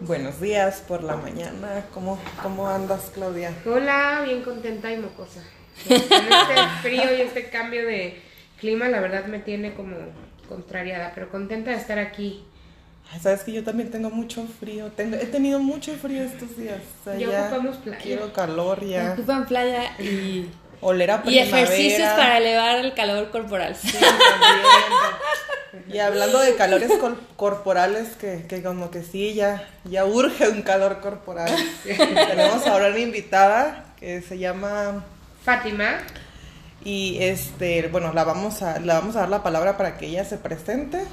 Buenos días por la mañana. ¿Cómo, cómo andas, Claudia? Hola, bien contenta y mocosa. Con este frío y este cambio de clima, la verdad me tiene como contrariada, pero contenta de estar aquí. Ay, Sabes que yo también tengo mucho frío. Tengo, he tenido mucho frío estos días. O sea, Ya ocupamos playa. Quiero calor ya. Ocupan playa y, Oler a y primavera. ejercicios para elevar el calor corporal. Sí, también. Y hablando de calores col- corporales, que, que como que sí, ya, ya urge un calor corporal. Tenemos ahora una invitada que se llama Fátima, y este, bueno, la vamos a, le vamos a dar la palabra para que ella se presente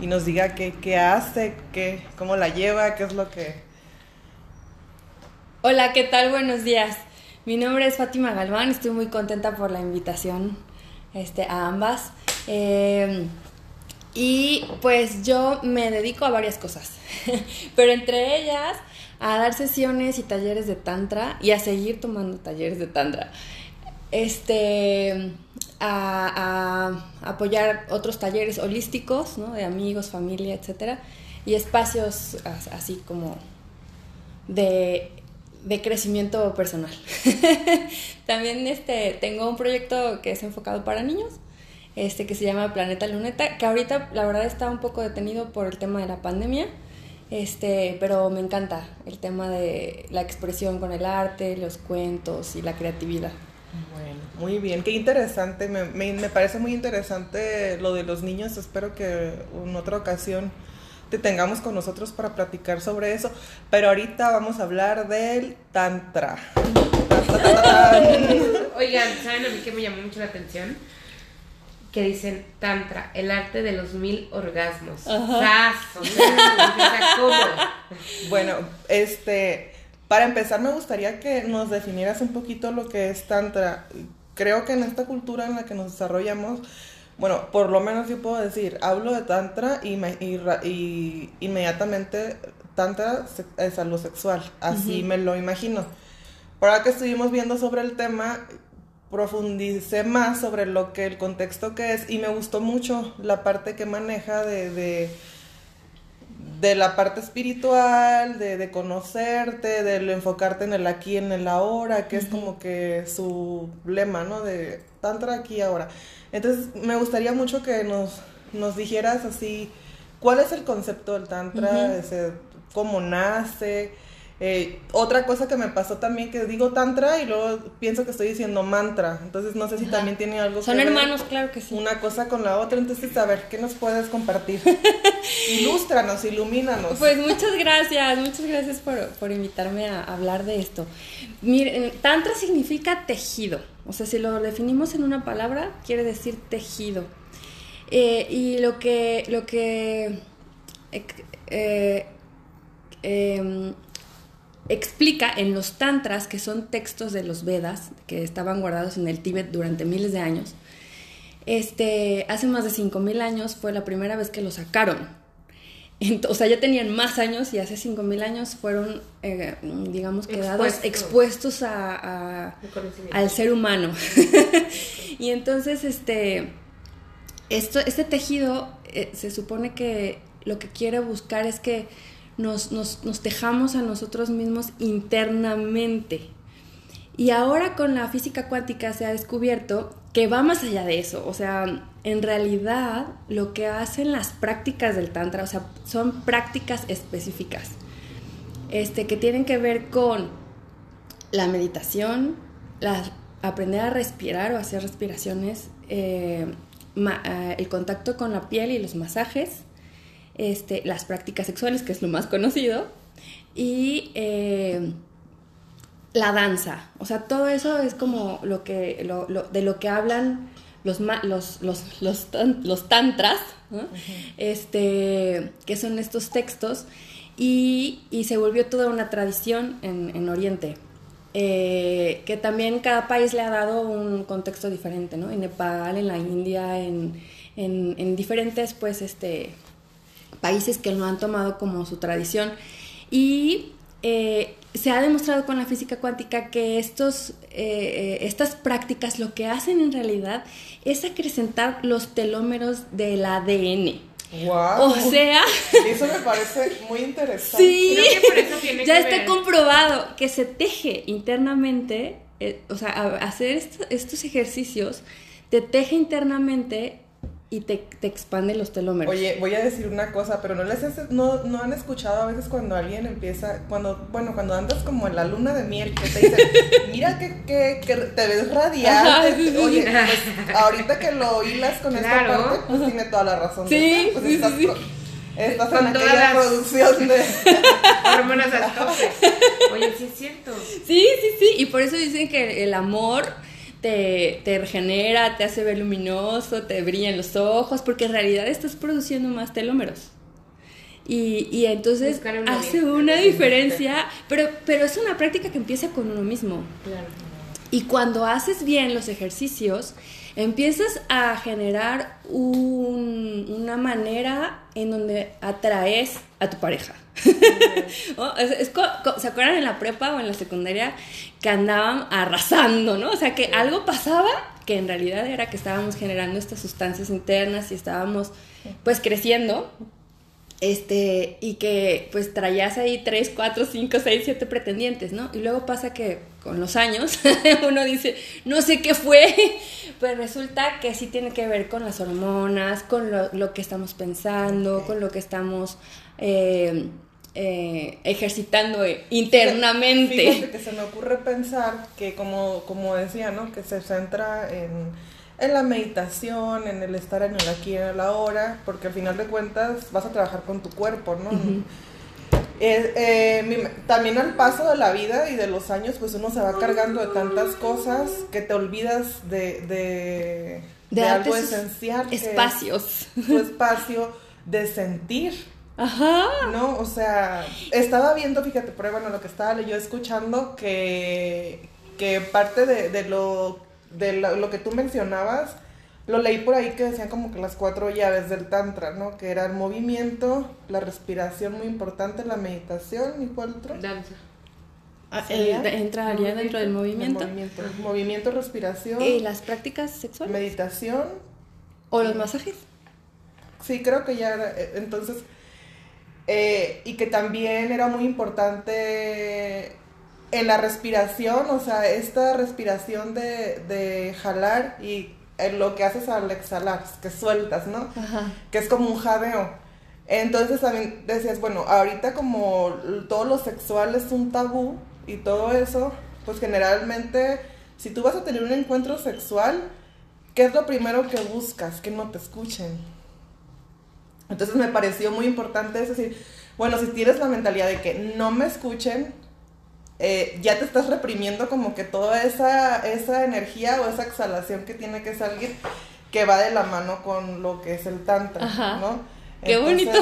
y nos diga qué, qué hace, qué, cómo la lleva, qué es lo que... Hola, ¿qué tal? Buenos días. Mi nombre es Fátima Galván, estoy muy contenta por la invitación este, a ambas. Eh, y pues yo me dedico a varias cosas, pero entre ellas a dar sesiones y talleres de tantra y a seguir tomando talleres de tantra. Este, a, apoyar otros talleres holísticos, ¿no? De amigos, familia, etcétera, y espacios as- así como de, de crecimiento personal. También este, tengo un proyecto que es enfocado para niños, este, que se llama Planeta Luneta, que ahorita la verdad está un poco detenido por el tema de la pandemia, este, pero me encanta el tema de la expresión con el arte, los cuentos y la creatividad. Bueno, muy bien, qué interesante, me, me, me parece muy interesante lo de los niños, espero que en otra ocasión te tengamos con nosotros para platicar sobre eso, pero ahorita vamos a hablar del tantra. Tan, tan, tan, tan. oigan, ¿saben a mí que me llamó mucho la atención? Que dicen Tantra, el arte de los mil orgasmos. ¡Sas! O sea. Bueno, este, para empezar me gustaría que nos definieras un poquito lo que es tantra. Creo que en esta cultura en la que nos desarrollamos, bueno, por lo menos yo puedo decir, hablo de tantra y, me- y y inmediatamente tantra es algo sexual, así me lo imagino. Por ahora que estuvimos viendo sobre el tema, profundicé más sobre lo que el contexto que es y me gustó mucho la parte que maneja de- de de la parte espiritual, de, de conocerte, de enfocarte en el aquí, en el ahora, que es como que su lema, ¿no? De tantra aquí ahora. Entonces, me gustaría mucho que nos, nos dijeras así, ¿cuál es el concepto del tantra? Ese, ¿Cómo nace? Eh, otra cosa que me pasó también, que digo tantra y luego pienso que estoy diciendo mantra. Entonces, no sé si también tiene algo Son que ver hermanos, claro que sí. una cosa con la otra. Entonces, a ver, ¿qué nos puedes compartir? Ilústranos, ilumínanos. Pues muchas gracias, muchas gracias por, por invitarme a hablar de esto. Miren, tantra significa tejido, o sea, si lo definimos en una palabra, quiere decir tejido. Eh, y lo que, lo que eh, em, explica en los tantras, que son textos de los Vedas, que estaban guardados en el Tíbet durante miles de años, este, hace más de 5.000 años fue la primera vez que lo sacaron. Ent- o sea, ya tenían más años y hace 5.000 años fueron, eh, digamos, quedados Expuestos. expuestos a- al ser humano. y entonces, este, esto, este tejido eh, se supone que lo que quiere buscar es que nos, nos, nos tejamos a nosotros mismos internamente. Y ahora con la física cuántica se ha descubierto que va más allá de eso. O sea, en realidad lo que hacen las prácticas del Tantra, o sea, son prácticas específicas. Este, que tienen que ver con la meditación, la- aprender a respirar o hacer respiraciones, eh, eh, el contacto con la piel y los masajes, este, las prácticas sexuales, que es lo más conocido, y eh, la danza. O sea, todo eso es como lo que, lo- lo- de lo que hablan los, los, los, los, tan- los tantras, ¿no? este, que son estos textos, y, y se volvió toda una tradición en, en Oriente. eh, que también cada país le ha dado un contexto diferente, ¿no? En Nepal, en la India, en, en, en diferentes, pues, este, países que lo han tomado como su tradición. Y eh, se ha demostrado con la física cuántica que estos, eh, estas prácticas lo que hacen en realidad es acrecentar los telómeros del ADN. Wow. O sea, eso me parece muy interesante. Sí, Creo que por eso tiene ya que está ver. comprobado que se teje internamente, eh, o sea, a- hacer est- estos ejercicios te teje internamente y te, te expande los telómeros. Oye, voy a decir una cosa, pero no les has- no, no han escuchado a veces cuando alguien empieza, cuando, bueno, cuando andas como en la luna de miel, que te dicen, mira que, que, que te ves radiante. Ajá, sí, sí, Oye, sí. pues, ahorita que lo hilas con esta parte, pues tiene toda la razón. Sí, pues sí, estás, sí, estás Con en todas aquella las- producción de... Hormonas al tope. Oye, sí es cierto. Sí, sí, sí, y por eso dicen que el amor te, te regenera, te hace ver luminoso, te brillan los ojos, porque en realidad estás produciendo más telómeros. Y, y entonces una hace una diferencia, pero, pero es una práctica que empieza con uno mismo. Claro. Y cuando haces bien los ejercicios, empiezas a generar un- una manera en donde atraes a tu pareja. ¿No? Es- es co- co- ¿Se acuerdan en la prepa o en la secundaria que andaban arrasando, ¿no? O sea, que algo pasaba que en realidad era que estábamos generando estas sustancias internas y estábamos pues creciendo este, y que pues traías ahí 3, 4, 5, 6, 7 pretendientes, ¿no? Y luego pasa que con los años uno dice, no sé qué fue, pues resulta que sí tiene que ver con las hormonas, con lo, lo que estamos pensando, con lo que estamos eh, eh, ejercitando internamente. Fíjate que se me ocurre pensar que como, como decía, ¿no? Que se centra en, en la meditación, en el estar en el aquí y en el ahora, porque al final de cuentas vas a trabajar con tu cuerpo, ¿no? Eh, eh, mi- también al paso de la vida y de los años, pues uno se va cargando de tantas cosas que te olvidas de, de, De de algo esencial. que es Espacios. Tu espacio de sentir. Ajá. No, o sea, estaba viendo, fíjate, pero bueno, lo que estaba yo escuchando, que, que parte de, de lo, de lo, lo que tú mencionabas, lo leí por ahí que decían como que las cuatro llaves del Tantra, ¿no? Que era el movimiento, la respiración muy importante, la meditación, ¿y cuál otro? Danza. Ah, el- entraría dentro del El movimiento. movimiento, movimiento, respiración, ¿Y las prácticas sexuales? meditación, ¿O los masajes? Sí, creo que ya era, eh, entonces, eh, y que también era muy importante en la respiración, o sea, esta respiración de, de jalar y en lo que haces al exhalar, que sueltas, ¿no? Ajá. Que es como un jadeo. Entonces también decías, bueno, ahorita como todo lo sexual es un tabú y todo eso, pues generalmente, si tú vas a tener un encuentro sexual, ¿qué es lo primero que buscas? Que no te escuchen. Entonces me pareció muy importante, es decir, bueno, si tienes la mentalidad de que no me escuchen, eh, ya te estás reprimiendo como que toda esa, esa energía o esa exhalación que tiene que salir, que va de la mano con lo que es el tantra, Ajá. ¿no? Qué bonito.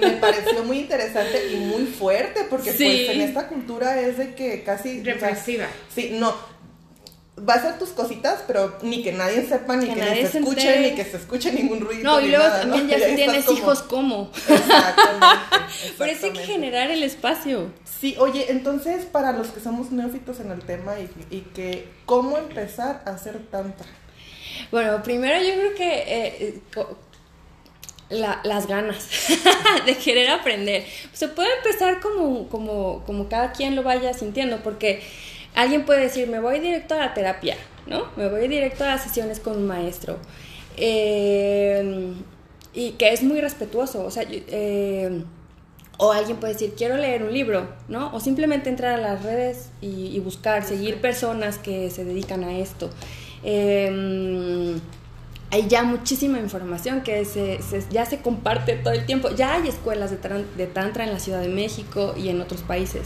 Me pareció muy interesante y muy fuerte, porque Sí. pues en esta cultura es de que casi... o sea, Represiva. Sí, no. Va a ser tus cositas, pero ni que nadie sepa, ni Que que, nadie se escuche, entere. ni que se escuche ningún ruido. No, y luego nada, también ¿no? ya si tienes como- hijos, ¿cómo? Exactamente. Pero eso hay que exactamente. generar el espacio. Sí, oye, entonces para los que somos neófitos en el tema y, y que, ¿cómo empezar a hacer tantra? Bueno, primero yo creo que eh, eh, la- las ganas de querer aprender. Se puede empezar como, como, como cada quien lo vaya sintiendo, porque alguien puede decir, me voy directo a la terapia, ¿no? Me voy directo a las sesiones con un maestro. Eh, y que es muy respetuoso, o sea, eh, o alguien puede decir, quiero leer un libro, ¿no? O simplemente entrar a las redes y, y buscar, seguir personas que se dedican a esto. Eh, hay ya muchísima información que se, se- ya se comparte todo el tiempo. Ya hay escuelas de, tran- de tantra en la Ciudad de México y en otros países.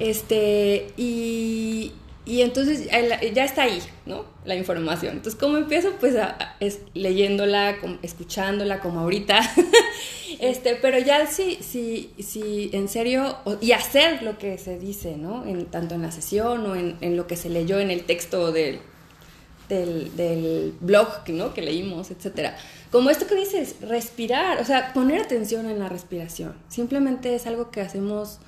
Este, y, y entonces ya está ahí, ¿no? La información. Entonces, ¿cómo empiezo? Pues es leyéndola, com- escuchándola, como ahorita. este, pero ya sí, sí, sí, en serio, y hacer lo que se dice, ¿no? En, tanto en la sesión o en, en lo que se leyó en el texto del, del, del blog ¿no? que leímos, etcétera. Como esto que dices, respirar, o sea, poner atención en la respiración. Simplemente es algo que hacemos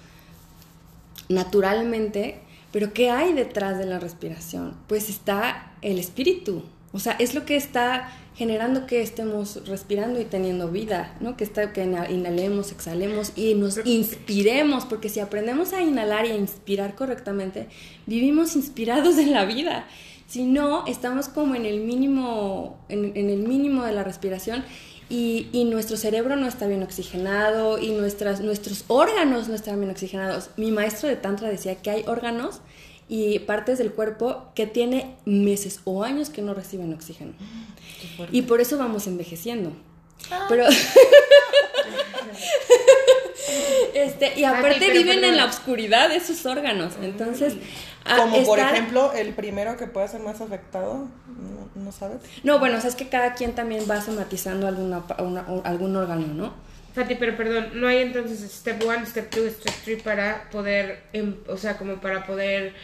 naturalmente, pero ¿qué hay detrás de la respiración? Pues está el espíritu, O sea, es lo que está generando que estemos respirando y teniendo vida, ¿no? Que, está, que inhalemos, exhalemos y nos inspiremos, porque si aprendemos a inhalar y a inspirar correctamente, vivimos inspirados en la vida. Si no, estamos como en el mínimo, en, el mínimo de la respiración y, y, nuestro cerebro no está bien oxigenado y nuestras, nuestros órganos no están bien oxigenados. Mi maestro de Tantra decía que hay órganos y partes del cuerpo que tiene meses o años que no reciben oxígeno. Y por eso vamos envejeciendo. Ah. Pero este, y aparte viven en la oscuridad de sus órganos. Entonces, como por ejemplo, el primero que puede ser más afectado, ¿no, sabes? No, bueno, o sea, es que cada quien también va somatizando alguna, algún órgano, ¿no? Fati, pero perdón, no hay entonces step one, step two, step three para poder, em, o sea, como para poder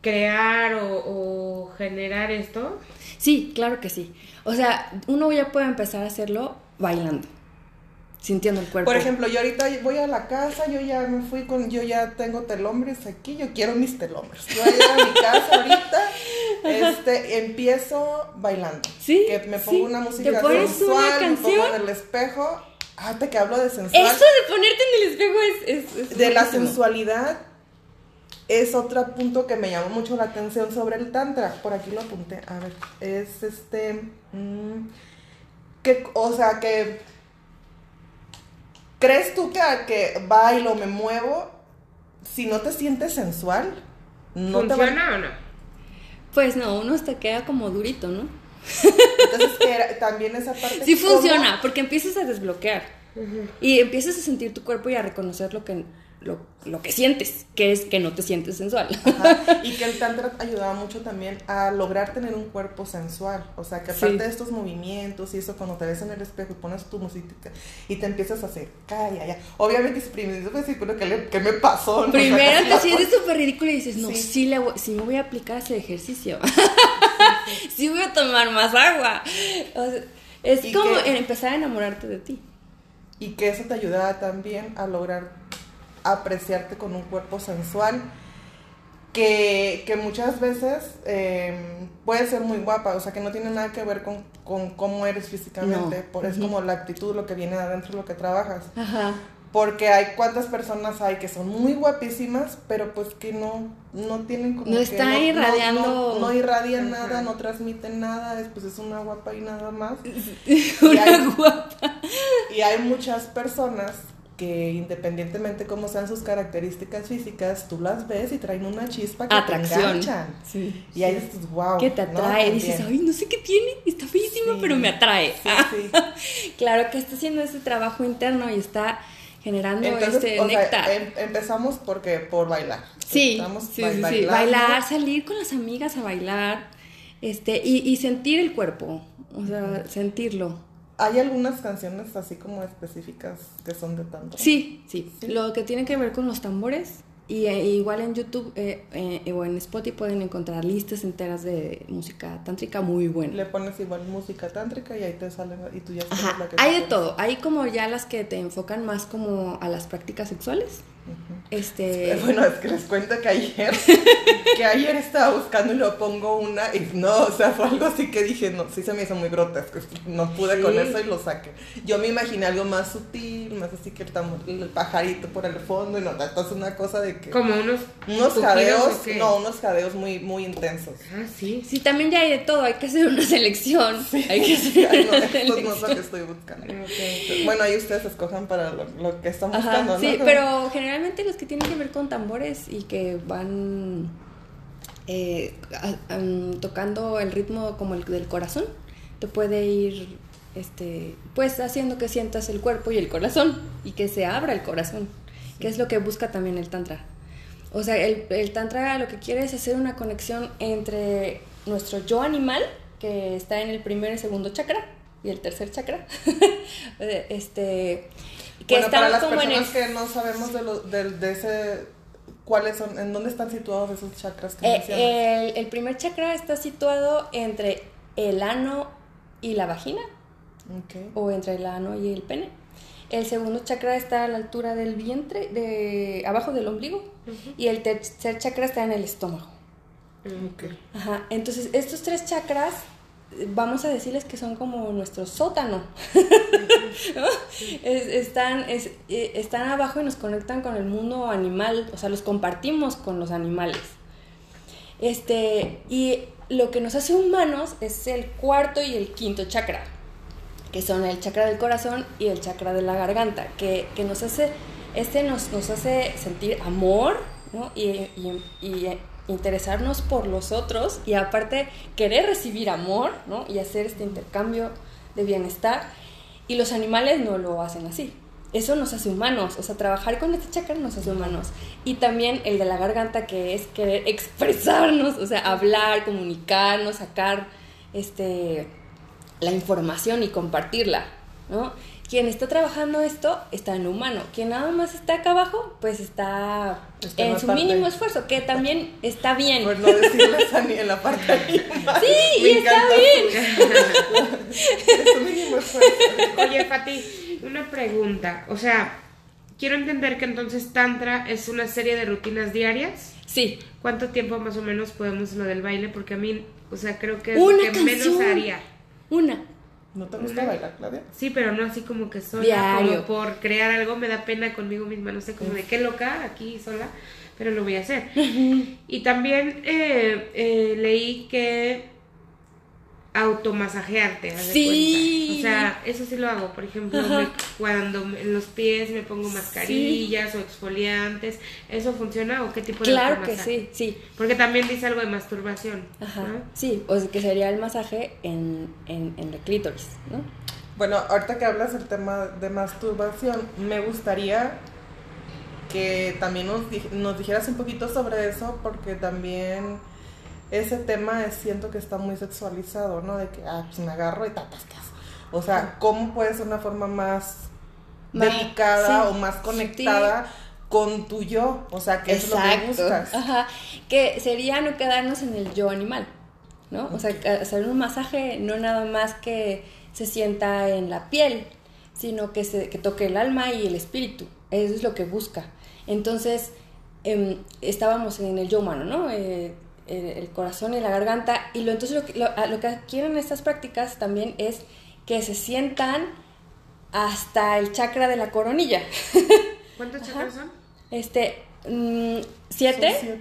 crear o, generar esto? Sí, claro que sí. O sea, uno ya puede empezar a hacerlo bailando, sintiendo el cuerpo. Por ejemplo, yo ahorita voy a la casa, yo ya me fui con, yo ya tengo telombres aquí, yo quiero mis telombres. Yo voy a, a mi casa ahorita, este, empiezo bailando. Sí. Que me pongo una música ¿Te pones sensual, una canción? me pongo en el espejo. Ah, te que hablo de sensual. Eso de ponerte en el espejo es... es, de la sensualidad es otro punto que me llamó mucho la atención sobre el tantra. Por aquí lo apunté. A ver, es este. Mm, que, o sea, que. ¿Crees tú que, que bailo, me muevo, si no te sientes sensual? ¿No ¿Funciona o no? Pues no, uno te queda como durito, ¿no? Entonces, también esa parte. Sí funciona, porque empiezas a desbloquear. Y empiezas a sentir tu cuerpo y a reconocer lo que lo, lo, que sientes, que es que no te sientes sensual. Y que el tantra ayudaba mucho también a lograr tener un cuerpo sensual. O sea, que aparte de estos movimientos y eso, cuando te ves en el espejo y pones tu música y te empiezas a hacer, calla, ya. Obviamente, primero pues, ¿qué, ¿qué me pasó? Primero te sientes súper ridículo y dices, no, sí, le voy, sí me voy a aplicar ese ejercicio. sí, voy a tomar más agua. es como empezar a enamorarte de ti. Y que eso te ayudaba también a lograr apreciarte con un cuerpo sensual que, muchas veces em, puede ser muy guapa, o sea, que no tiene nada que ver con, cómo eres físicamente, por, es como la actitud, lo que viene de adentro, lo que trabajas. Porque hay cuántas personas hay que son muy guapísimas, pero pues que no, no tienen como... No está irradiando... No, irradian nada, no transmiten nada, pues es una guapa y nada más. una guapa. Y hay muchas personas que independientemente cómo sean sus características físicas, tú las ves y traen una chispa que te enganchan. y ahí dices, wow. Que te atrae, dices, ay, no sé qué tiene, está feísimo, pero me atrae. claro que está haciendo ese trabajo interno y está generando este néctar. Em, empezamos porque por bailar. Sí, sí, sí, bailar, salir con las amigas a bailar, este, y, y sentir el cuerpo, o sea, sentirlo. ¿Hay algunas canciones así como específicas que son de tanto? Sí, sí, Lo que tiene que ver con los tambores. Y eh, igual en YouTube eh, eh, o en Spotify pueden encontrar listas enteras de música tántrica muy buena. Le pones igual música tántrica y ahí te salen y tú ya sabes la que Hay de todo. Hay como ya las que te enfocan más como a las prácticas sexuales este... Bueno, es que les cuento que ayer, que ayer estaba buscando y lo pongo una y no, o sea, fue algo así que dije, no, sí se me hizo muy grotesco, no pude con eso y lo saqué. Yo me imaginé algo más sutil, más así que el, pajarito por el fondo y no, entonces una cosa de que... Como unos... Unos jadeos, no, unos jadeos muy, muy intensos. Ah, sí. Sí, también ya hay de todo, hay que hacer una selección. hay que hacer una selección. no es lo que estoy buscando. Bueno, ahí ustedes escojan para lo, que están buscando, Sí, pero generalmente los que tienen que ver con tambores y que van eh, tocando el ritmo como el del corazón, te puede ir este, pues haciendo que sientas el cuerpo y el corazón y que se abra el corazón, que es lo que busca también el tantra. O sea, el, el tantra lo que quiere es hacer una conexión entre nuestro yo animal, que está en el primer y segundo chakra, y el tercer chakra, este, bueno, para las personas que no sabemos de, lo, de, ese ¿Cuáles son? ¿En dónde están situados esos chakras que eh, el, primer chakra está situado entre el ano y la vagina. O entre el ano y el pene. El segundo chakra está a la altura del vientre, de abajo del ombligo. Y el tercer chakra está en el estómago. Ajá, entonces estos tres chakras vamos a decirles que son como nuestro sótano. están, es, eh, están abajo y nos conectan con el mundo animal, o sea, los compartimos con los animales. Este, y lo que nos hace humanos es el cuarto y el quinto chakra, que son el chakra del corazón y el chakra de la garganta, que, nos hace, este nos, nos hace sentir amor, ¿no? y, y interesarnos por los otros y aparte querer recibir amor, ¿no? Y hacer este intercambio de bienestar. Y los animales no lo hacen así. Eso nos hace humanos, o sea, trabajar con este chakra nos hace humanos. Y también el de la garganta, que es querer expresarnos, o sea, hablar, comunicarnos, sacar este, la información y compartirla, ¿no? Quien está trabajando esto está en lo humano. Quien nada más está acá abajo, pues está, en su mínimo esfuerzo, que también está bien. Por no decirles a ni en la parte animal. Sí, y está bien. es su mínimo esfuerzo. Oye, Fati, una pregunta. O sea, quiero entender que entonces Tantra es una serie de rutinas diarias. Sí. ¿Cuánto tiempo más o menos podemos lo del baile? Porque a mí, o sea, creo que es lo que menos haría. Una. ¿No te gusta bailar, Claudia? Sí, pero no así como que sola, como por crear algo me da pena conmigo misma, no sé, como de qué loca aquí sola, pero lo voy a hacer. y también eh, eh, leí que automasajearte, sí. O sea, eso sí lo hago. Por ejemplo, cuando en los pies me pongo mascarillas o exfoliantes, ¿eso funciona o qué tipo de Claro que sí, sí. Porque también dice algo de masturbación. Ajá. Sí, o sea, que sería el masaje en, en, en el clítoris, ¿no? Bueno, ahorita que hablas del tema de masturbación, me gustaría que también nos, nos dijeras un poquito sobre eso, porque también ese tema es, siento que está muy sexualizado, ¿no? De que, ah, pues me agarro y tatascas. O sea, ¿cómo puede ser una forma más, delicada o más conectada? con tu yo, o sea, que es lo que buscas. Ajá, que sería no quedarnos en el yo animal, ¿no? O sea, hacer un masaje no nada más que se sienta en la piel, sino que, se, que toque el alma y el espíritu, eso es lo que busca. Entonces, em, estábamos en el yo humano, ¿no? Eh, el, corazón y la garganta. Y lo, entonces lo que, lo, que quieren estas prácticas también es que se sientan hasta el chakra de la coronilla. ¿Cuántos chakras son? Este, mm, siete.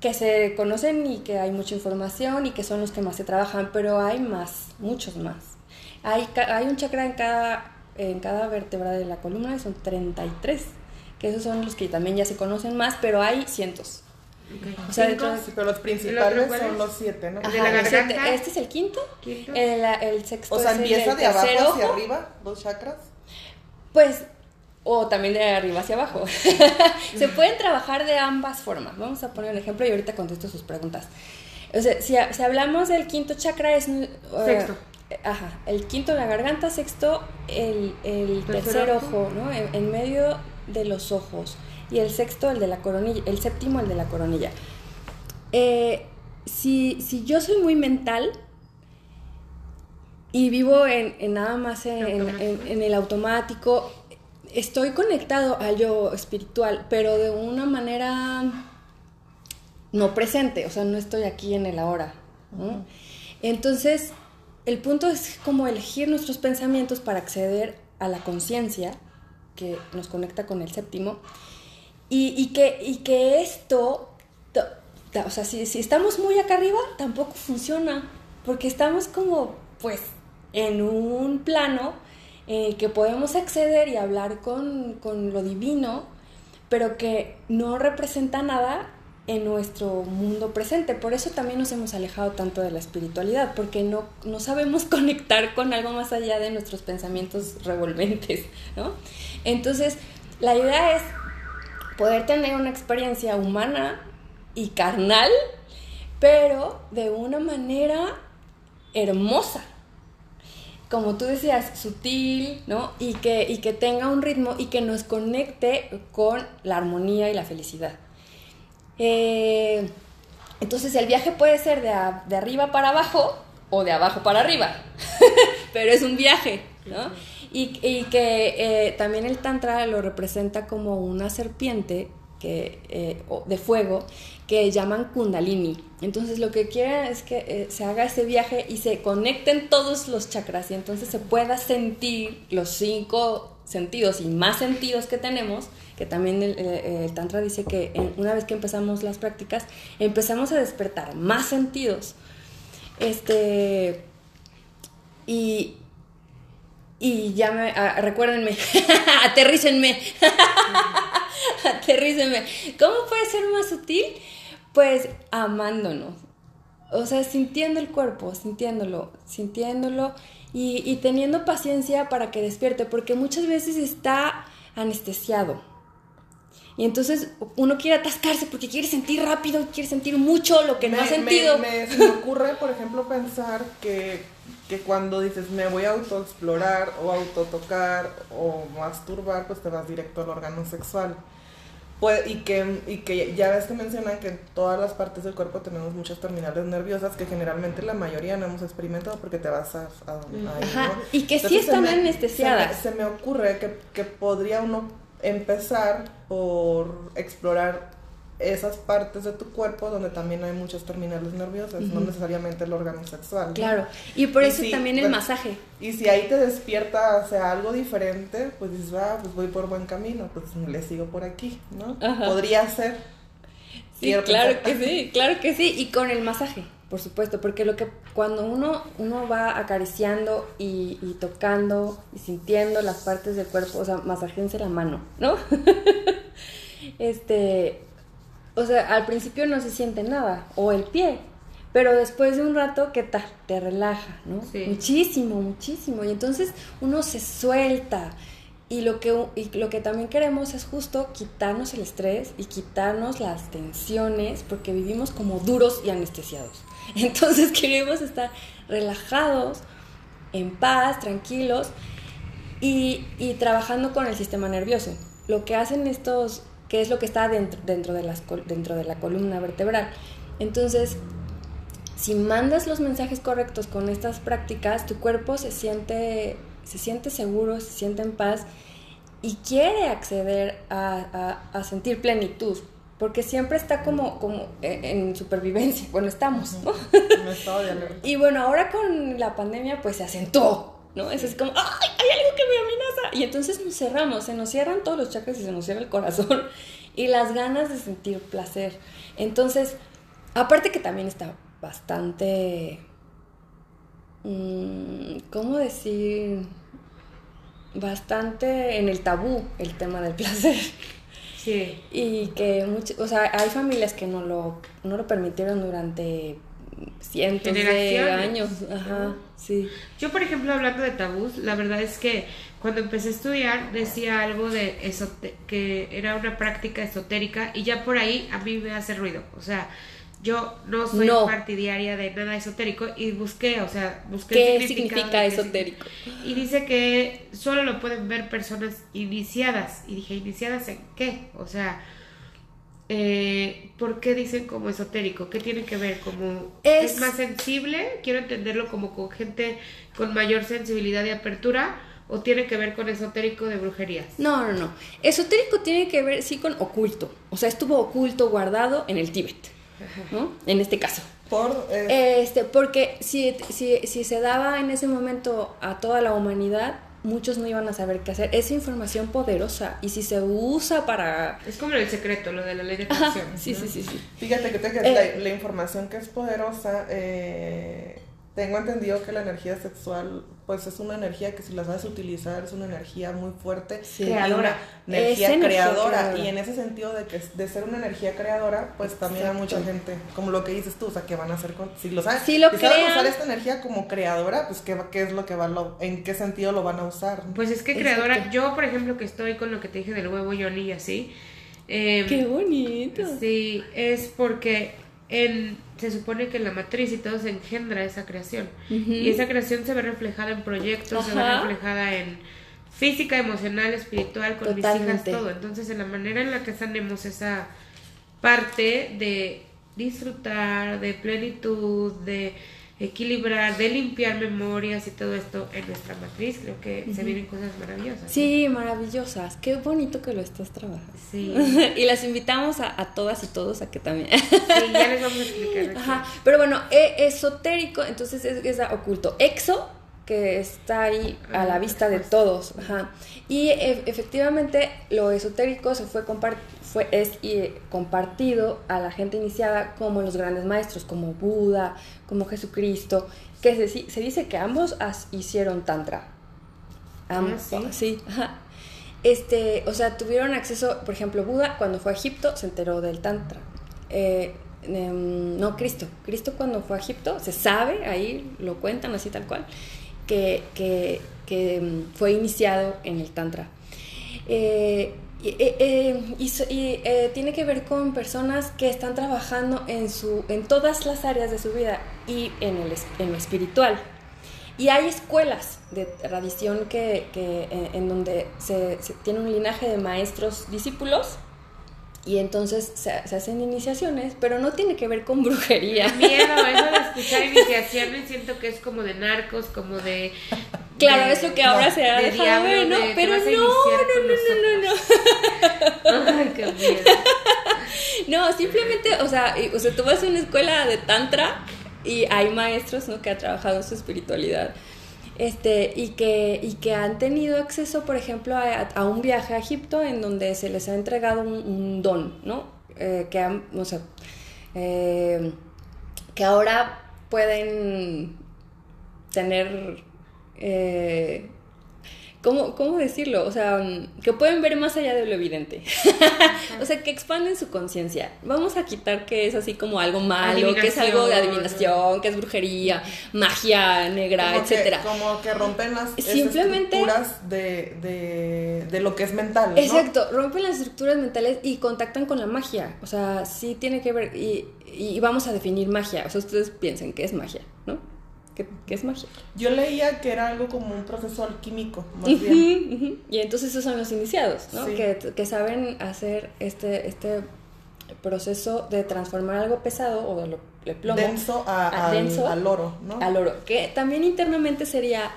Que se conocen y que hay mucha información y que son los que más se trabajan, pero hay más, muchos más. Hay, hay un chakra en cada, en cada vértebra de la columna y son 33, que esos son los que también ya se conocen más, pero hay cientos. O sea, pero los principales son los siete, ¿no? este es el quinto, El, el, sexto O sea, empieza de abajo hacia arriba, dos chakras. Pues, o también de arriba hacia abajo. Se pueden trabajar de ambas formas. Vamos a poner un ejemplo y ahorita contesto sus preguntas. O sea, si, si hablamos del quinto chakra es... Uh, sexto. Ajá, el quinto la garganta, sexto el, el tercer ojo, ¿no? en medio de los ojos y el sexto el de la coronilla, el séptimo el de la coronilla. Eh, si, si, yo soy muy mental y vivo en, nada más en, en, el automático, estoy conectado a yo espiritual, pero de una manera no presente, o sea, no estoy aquí en el ahora. Entonces, el punto es como elegir nuestros pensamientos para acceder a la conciencia que nos conecta con el séptimo y, que, y que esto, o sea, si, estamos muy acá arriba, tampoco funciona, porque estamos como, pues, en un plano en el que podemos acceder y hablar con, con lo divino, pero que no representa nada en nuestro mundo presente. Por eso también nos hemos alejado tanto de la espiritualidad, porque no, no sabemos conectar con algo más allá de nuestros pensamientos revolventes, ¿no? Entonces, la idea es poder tener una experiencia humana y carnal, pero de una manera hermosa. Como tú decías, sutil, ¿no? Y que, y que tenga un ritmo y que nos conecte con la armonía y la felicidad. Eh, entonces el viaje puede ser de, de, arriba para abajo o de abajo para arriba, pero es un viaje, ¿no? Y, que eh, también el Tantra lo representa como una serpiente que, eh, de fuego que llaman kundalini. Entonces lo que quieren es que eh, se haga ese viaje y se conecten todos los chakras y entonces se pueda sentir los cinco sentidos y más sentidos que tenemos, que también el, Tantra dice que una vez que empezamos las prácticas, empezamos a despertar más sentidos. Este, y, y ya me, ah, recuérdenme, aterrícenme, aterrícenme. ¿Cómo puede ser más sutil? Pues amándonos, o sea, sintiendo el cuerpo, sintiéndolo, sintiéndolo y, y teniendo paciencia para que despierte, porque muchas veces está anestesiado. Y entonces uno quiere atascarse porque quiere sentir rápido, quiere sentir mucho lo que no ha sentido. Me, me, me ocurre, por ejemplo, pensar que, que, cuando dices me voy a autoexplorar o autotocar o masturbar, pues te vas directo al órgano sexual y, que, y que ya ves que mencionan que en todas las partes del cuerpo tenemos muchas terminales nerviosas que generalmente la mayoría no hemos experimentado porque te vas a, a, Ajá. Y que sí están anestesiadas. Se me, ocurre que, que podría uno empezar por explorar esas partes de tu cuerpo donde también hay muchas terminales nerviosas, no necesariamente el órgano sexual. Claro, y por eso también el masaje. Y si ahí te despierta, o sea, algo diferente, pues dices, ah, pues voy por buen camino, pues le sigo por aquí, ¿no? Podría ser. Sí, claro que sí, claro que sí, y con el masaje, por supuesto, porque lo que cuando uno, uno va acariciando y, y tocando y sintiendo las partes del cuerpo, o sea, masajense la mano, ¿no? este, o sea, al principio no se siente nada, o el pie, pero después de un rato, ¿qué tal? Te relaja, ¿no? Muchísimo, muchísimo. Y entonces uno se suelta. Y lo, que, y lo que también queremos es justo quitarnos el estrés y quitarnos las tensiones, porque vivimos como duros y anestesiados. Entonces queremos estar relajados, en paz, tranquilos y, y trabajando con el sistema nervioso. Lo que hacen estos que es lo que está dentro, dentro, de las, dentro de la columna vertebral. Entonces, si mandas los mensajes correctos con estas prácticas, tu cuerpo se siente, se siente seguro, se siente en paz y quiere acceder a, a, sentir plenitud, porque siempre está como, como en supervivencia, bueno, estamos, ¿no? y bueno, ahora con la pandemia pues se acentuó, ¿no? Es así como, ¡ay! Hay algo que me amenaza. Y entonces nos cerramos, se nos cierran todos los chakras y se nos cierra el corazón y las ganas de sentir placer. Entonces, aparte que también está bastante, mm, ¿cómo decir? Bastante en el tabú el tema del placer. Sí. Y que, mucho, o sea, hay familias que no lo, no lo permitieron durante cientos de años. Ajá, sí. Yo, por ejemplo, hablando de tabús, la verdad es que cuando empecé a estudiar decía algo de eso que era una práctica esotérica y ya por ahí a mí me hace ruido. O sea, yo no soy partidaria de nada esotérico y busqué, o sea, busqué ¿Qué significa esotérico? Y dice que solo lo pueden ver personas iniciadas. Y dije, ¿iniciadas en qué? O sea, eh, ¿por qué dicen como esotérico? ¿Qué tiene que ver? ¿Como es... más sensible? Quiero entenderlo como con gente con mayor sensibilidad y apertura o tiene que ver con esotérico de brujerías? No, no, no. Esotérico tiene que ver sí con oculto. O sea, estuvo oculto, guardado en el Tíbet, ¿no? En este caso. Por, eh, Este, porque si, si, si se daba en ese momento a toda la humanidad, muchos no iban a saber qué hacer. Es información poderosa y si se usa para... Es como el secreto, lo de la ley de atracción. Sí, sí, sí, sí. Fíjate que, eh, la, información que es poderosa, eh, tengo entendido que la energía sexual pues es una energía que si la sabes utilizar es una energía muy fuerte, creadora, energía, creadora. y en ese sentido de que de ser una energía creadora, pues también hay mucha gente, como lo que dices tú, o sea, que van a hacer con, si lo sabes, si lo sabes usar esta energía como creadora, pues qué, qué es lo que va lo, en qué sentido lo van a usar. Pues es que creadora, yo por ejemplo que estoy con lo que te dije del huevo Johnny y así, eh, qué bonito. Sí, es porque en se supone que en la matriz y todo se engendra esa creación. Y esa creación se ve reflejada en proyectos, se ve reflejada en física, emocional, espiritual, con mis hijas, todo. Entonces, en la manera en la que sanemos esa parte de disfrutar, de plenitud, de equilibrar, de limpiar memorias y todo esto en nuestra matriz, creo que se vienen cosas maravillosas. Sí, maravillosas. Qué bonito que lo estás trabajando. Sí. y las invitamos a, a, todas y todos a que también. sí, ya les vamos a explicar. Aquí. Ajá. Pero bueno, e esotérico, entonces es, es oculto. Exo, que está ahí a la vista de todos. Ajá. Y e efectivamente lo esotérico se fue, fue es y compartido a la gente iniciada como los grandes maestros, como Buda, como Jesucristo, que se, se dice que ambos hicieron tantra. Ambos, ¿Ah, sí? sí ajá. Este, o sea, tuvieron acceso, por ejemplo, Buda cuando fue a Egipto se enteró del tantra. Eh, eh, no, Cristo. Cristo cuando fue a Egipto, se sabe, ahí lo cuentan así tal cual, que, que, que fue iniciado en el Tantra. Eh, eh, y, y eh, tiene que ver con personas que están trabajando en, su, en todas las áreas de su vida y en, el, en lo espiritual. Y hay escuelas de tradición que, que en donde se, tiene un linaje de maestros discípulos y entonces se, se, hacen iniciaciones, pero no tiene que ver con brujería. Miedo, eso de escuchar iniciaciones siento que es como de narcos, como de... Claro, de, es lo que ahora no, se ha de dejado diablo, ver, ¿no? de, Pero no, no, no, no, no, no. Ay, qué miedo. No, simplemente, o sea, o sea, tú vas a una escuela de tantra y hay maestros, ¿no? Que han trabajado su espiritualidad este, y, que, y que han tenido acceso, por ejemplo, a, un viaje a Egipto en donde se les ha entregado un, don, ¿no? Eh, que han, o eh, que ahora pueden tener, eh, ¿cómo, ¿cómo, decirlo? O sea, que pueden ver más allá de lo evidente. o sea, que expanden su conciencia. Vamos a quitar que es así como algo malo, que es algo de adivinación, que es brujería, magia negra, como etcétera. Que, como que rompen las Simplemente, estructuras de, de, de, lo que es mental. ¿no? Exacto, rompen las estructuras mentales y contactan con la magia. O sea, sí tiene que ver. Y, y vamos a definir magia. O sea, ustedes piensen que es magia, ¿no? ¿Qué, ¿Qué, es magia? Yo leía que era algo como un proceso alquímico, más uh -huh, bien. Uh -huh. Y entonces esos son los iniciados, ¿no? Sí. Que, que, saben hacer este, este proceso de transformar algo pesado o de lo, de plomo denso, a, a al, denso al, oro, ¿no? Al oro. Que también internamente sería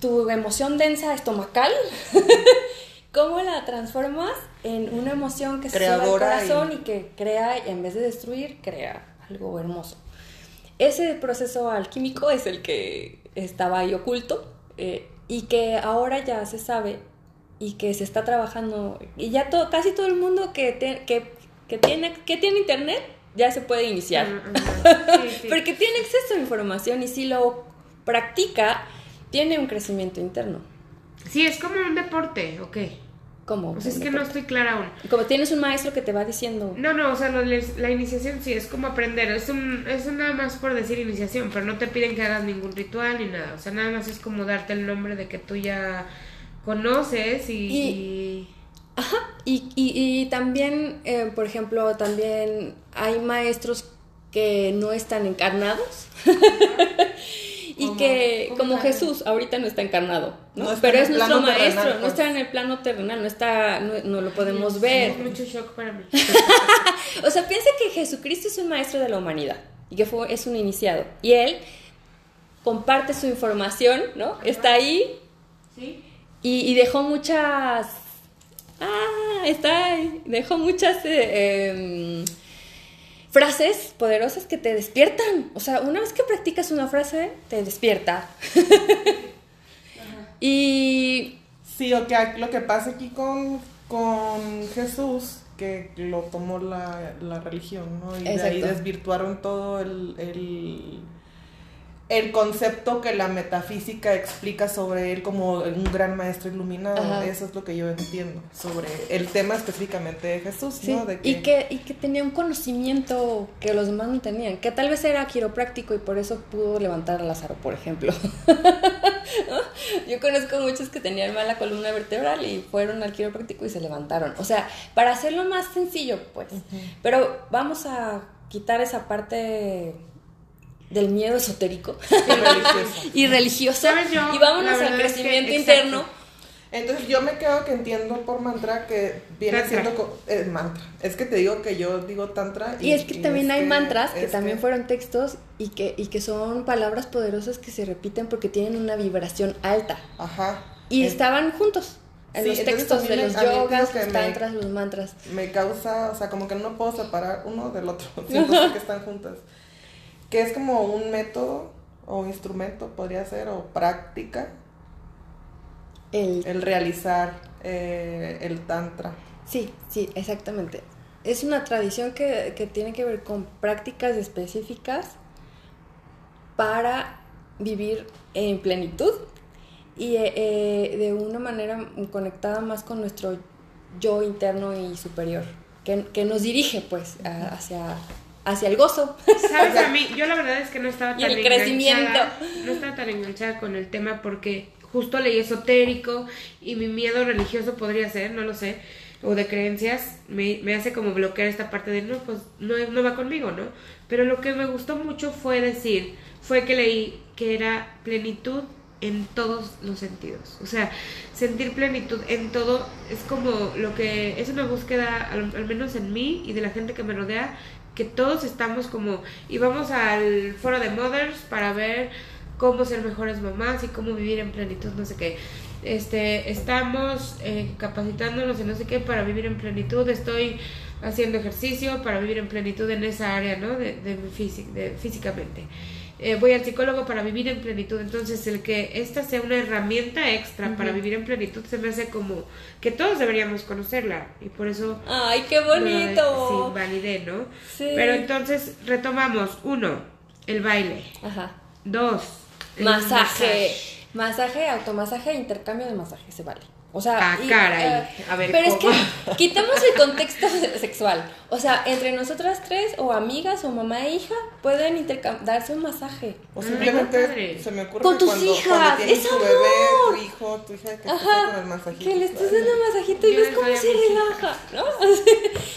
tu emoción densa estomacal. ¿Cómo la transformas en una emoción que se sube al corazón y... y que crea, en vez de destruir, crea algo hermoso? Ese proceso alquímico es el que estaba ahí oculto eh, y que ahora ya se sabe y que se está trabajando y ya todo, casi todo el mundo que, te, que, que, tiene, que tiene internet ya se puede iniciar. -huh. sí, sí. Porque tiene acceso a información y si lo practica, tiene un crecimiento interno. Sí, es como un deporte, ok. ¿Cómo? Sea, es que no estoy clara aún. Como tienes un maestro que te va diciendo. No, no, o sea, la iniciación sí es como aprender. Es, un, es nada más por decir iniciación, pero no te piden que hagas ningún ritual ni nada. O sea, nada más es como darte el nombre de que tú ya conoces y. y... y... Ajá, y, y, y también, eh, por ejemplo, también hay maestros que no están encarnados. y ¿Cómo? que ¿Cómo como? Jesús ahorita no está encarnado, ¿no? No está pero en es nuestro maestro, terrenal, no pues. está en el plano terrenal, no está, no, no lo podemos ver. Es mucho shock para mí. o sea, piensa que Jesucristo es un maestro de la humanidad y que fue, es un iniciado. Y él comparte su información, ¿no? Está ahí ¿Sí? y, y dejó muchas... Ah, está ahí. Dejó muchas... Eh, eh, frases poderosas que te despiertan. O sea, una vez que practicas una frase, te despierta. y... Sí, o que lo que pasa aquí con, con Jesús, que lo tomó la, la religión, ¿no? Y de ahí desvirtuaron todo el, el, el concepto que la metafísica explica sobre él como un gran maestro iluminado. Ajá. Eso es lo que yo entiendo sobre el tema específicamente de Jesús, Sí, ¿no? De y, que, y que tenía un conocimiento que los demás no tenían, que tal vez era quiropráctico y por eso pudo levantar a Lázaro, por ejemplo. Yo conozco muchos que tenían mala columna vertebral y fueron al quiropráctico y se levantaron. O sea, para hacerlo más sencillo, pues. Pero vamos a quitar esa parte del miedo esotérico Y religioso. y religioso ¿Sabes yo? y vámonos al verdad es que- crecimiento exacto. interno. Entonces yo me quedo que entiendo por mantra que viene Tantra. siendo co- eh, mantra. Es que te digo que yo digo tantra. Y es que también hay que- mantras que también fueron textos y que, y que son palabras poderosas que se repiten porque tienen una vibración alta. Ajá. Y Es- estaban juntos en Sí, los textos de los yogas, que los me- tantras, los mantras. me causa, o sea, como que no puedo separar uno del otro, siento que están juntas. Que es como un método o instrumento, podría ser, o práctica, El, el realizar eh, el tantra. sí, sí, exactamente. Es una tradición que, que tiene que ver con prácticas específicas para vivir en plenitud y eh, eh, de una manera conectada más con nuestro yo interno y superior, que, que nos dirige pues a- hacia, hacia el gozo. ¿Sabes a mí? Yo la verdad es que no estaba Y tan el crecimiento. enganchada. No estaba tan enganchada con el tema porque justo leí esotérico y mi miedo religioso podría ser, no lo sé, o de creencias, me, me hace como bloquear esta parte de no, pues no, no va conmigo, ¿no? Pero lo que me gustó mucho fue decir, fue que leí que era plenitud en todos los sentidos. O sea, sentir plenitud en todo es como lo que es una búsqueda, al, al menos en mí y de la gente que me rodea, que todos estamos como, y vamos al foro de Mothers para ver cómo ser mejores mamás y cómo vivir en plenitud, no sé qué. Este, estamos eh, capacitándonos en no sé qué para vivir en plenitud, estoy haciendo ejercicio para vivir en plenitud en esa área, ¿no? De, de, físic- de físicamente. Eh, voy al psicólogo para vivir en plenitud, entonces el que esta sea una herramienta extra para vivir en plenitud se me hace como que todos deberíamos conocerla y por eso ¡Ay, qué bonito! Sí, validé, ¿no? Sí. Pero entonces retomamos. Uno, el baile. Ajá. Dos, el Masaje. Masaje, automasaje, intercambio de masaje, se vale. O sea, Ah, caray. eh, A ver, pero ¿cómo? es que quitamos el contexto sexual. O sea, entre nosotras tres, o amigas, o mamá e hija, pueden intercam- darse un masaje. O Ay, simplemente se me ocurre Con que tus cuando, hijas, cuando tienes ¡es tu amor! bebé, tu hijo, tu hija, que Ajá, con el masajito. que le estés dando masajito y Yo ves cómo se relaja, ¿no?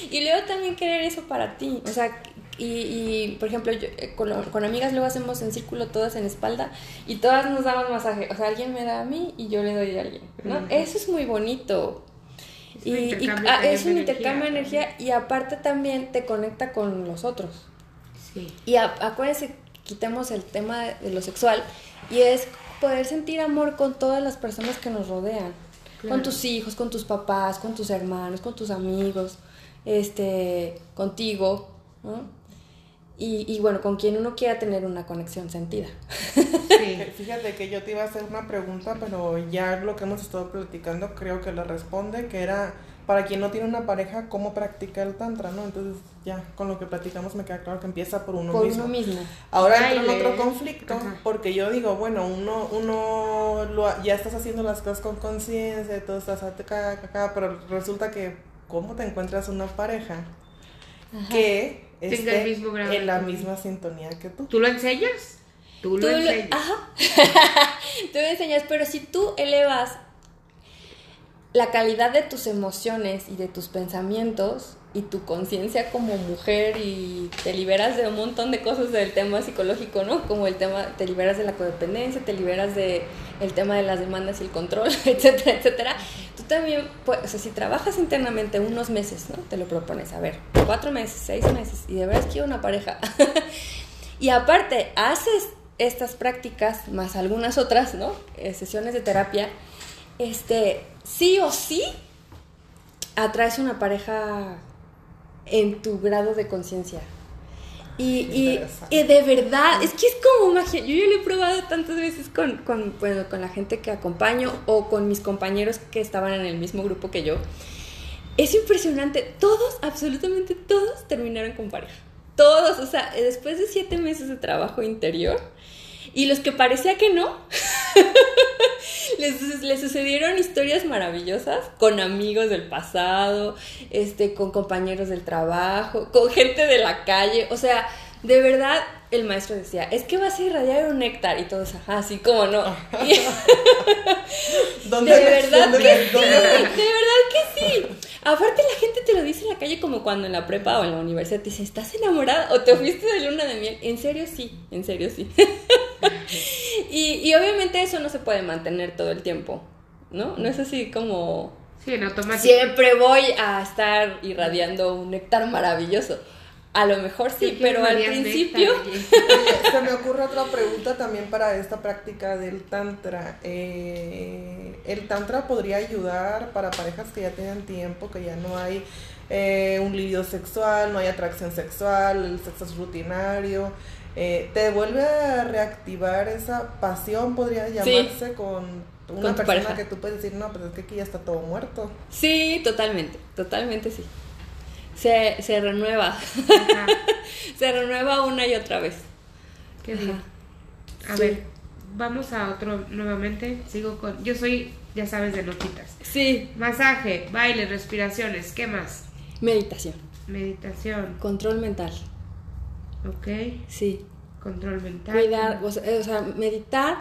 y luego también querer eso para ti. O sea, y, y, por ejemplo, yo, eh, con, con amigas luego hacemos en círculo todas en espalda y todas nos damos masaje. O sea, alguien me da a mí y yo le doy a alguien, ¿no? Eso es muy bonito. Es Y, y- ah, es un intercambio de energía. energía y aparte también te conecta con los otros. Sí. Y a- acuérdense, quitemos el tema de, de lo sexual y es poder sentir amor con todas las personas que nos rodean. Claro. Con tus hijos, con tus papás, con tus hermanos, con tus amigos, este, contigo, ¿no? Y, y bueno, con quien uno quiera tener una conexión sentida. Sí. Fíjate que yo te iba a hacer una pregunta, pero ya lo que hemos estado platicando creo que la responde, que era para quien no tiene una pareja, ¿cómo practica el tantra, no? Entonces ya con lo que platicamos me queda claro que empieza por uno por mismo. uno mismo. Ahora entra en Baile. otro conflicto, Ajá. porque yo digo, bueno, uno, uno lo ya estás haciendo las cosas con conciencia, todo estás acá, acá, acá, pero resulta que, ¿cómo te encuentras una pareja que Tenga el mismo grado en la misma sintonía que tú? ¿Tú lo enseñas? Tú lo Tú lo- enseñas. ajá. tú le enseñas, pero si tú elevas la calidad de tus emociones y de tus pensamientos y tu conciencia como mujer y te liberas de un montón de cosas del tema psicológico, ¿no? Como el tema, te liberas de la codependencia, te liberas de el tema de las demandas y el control, etcétera, etcétera. Tú también, pues, o sea, si trabajas internamente unos meses, ¿no? Te lo propones, a ver, cuatro meses, seis meses, y de veras quiero una pareja. y aparte, haces estas prácticas, más algunas otras, ¿no? Eh, sesiones de terapia, este, sí o sí, atraes una pareja en tu grado de conciencia. Y, y, de verdad, es que es como magia. Yo ya lo he probado tantas veces con, con, bueno, con la gente que acompaño o con mis compañeros que estaban en el mismo grupo que yo. Es impresionante. Todos, absolutamente todos, terminaron con pareja. Todos, o sea, después de siete meses de trabajo interior. Y los que parecía que no, les, les sucedieron historias maravillosas con amigos del pasado, este, con compañeros del trabajo, con gente de la calle. O sea, de verdad, el maestro decía, es que vas a irradiar un néctar. Y todos, ajá, así como no. Y- ¿Dónde de verdad dónde que sí, de verdad que sí. Aparte la gente te lo dice en la calle como cuando en la prepa o en la universidad te dice, ¿estás enamorada o te fuiste de luna de miel? En serio sí, en serio sí. y, y obviamente eso no se puede mantener todo el tiempo. ¿no? No es así como... Sí, en automático. Siempre voy a estar irradiando un néctar maravilloso. A lo mejor sí, Sí, pero al principio... oye. Se me ocurre otra pregunta también para esta práctica del tantra. Eh, ¿El tantra podría ayudar para parejas que ya tienen tiempo, que ya no hay eh, un libido sexual, no hay atracción sexual, el sexo es rutinario? Eh, ¿Te vuelve a reactivar esa pasión, podría llamarse, con una persona pareja. que tú puedes decir, no, pues es que aquí ya está todo muerto? Sí, totalmente, totalmente sí. Se, se renueva, se renueva una y otra vez. Qué bien. A Sí. ver, vamos a otro nuevamente. Sigo con. Yo soy, ya sabes, de notitas. Sí, Masaje, baile, respiraciones. ¿Qué más? meditación, Meditación. control mental, Ok. sí. Control mental. Cuidar, o sea, o sea, meditar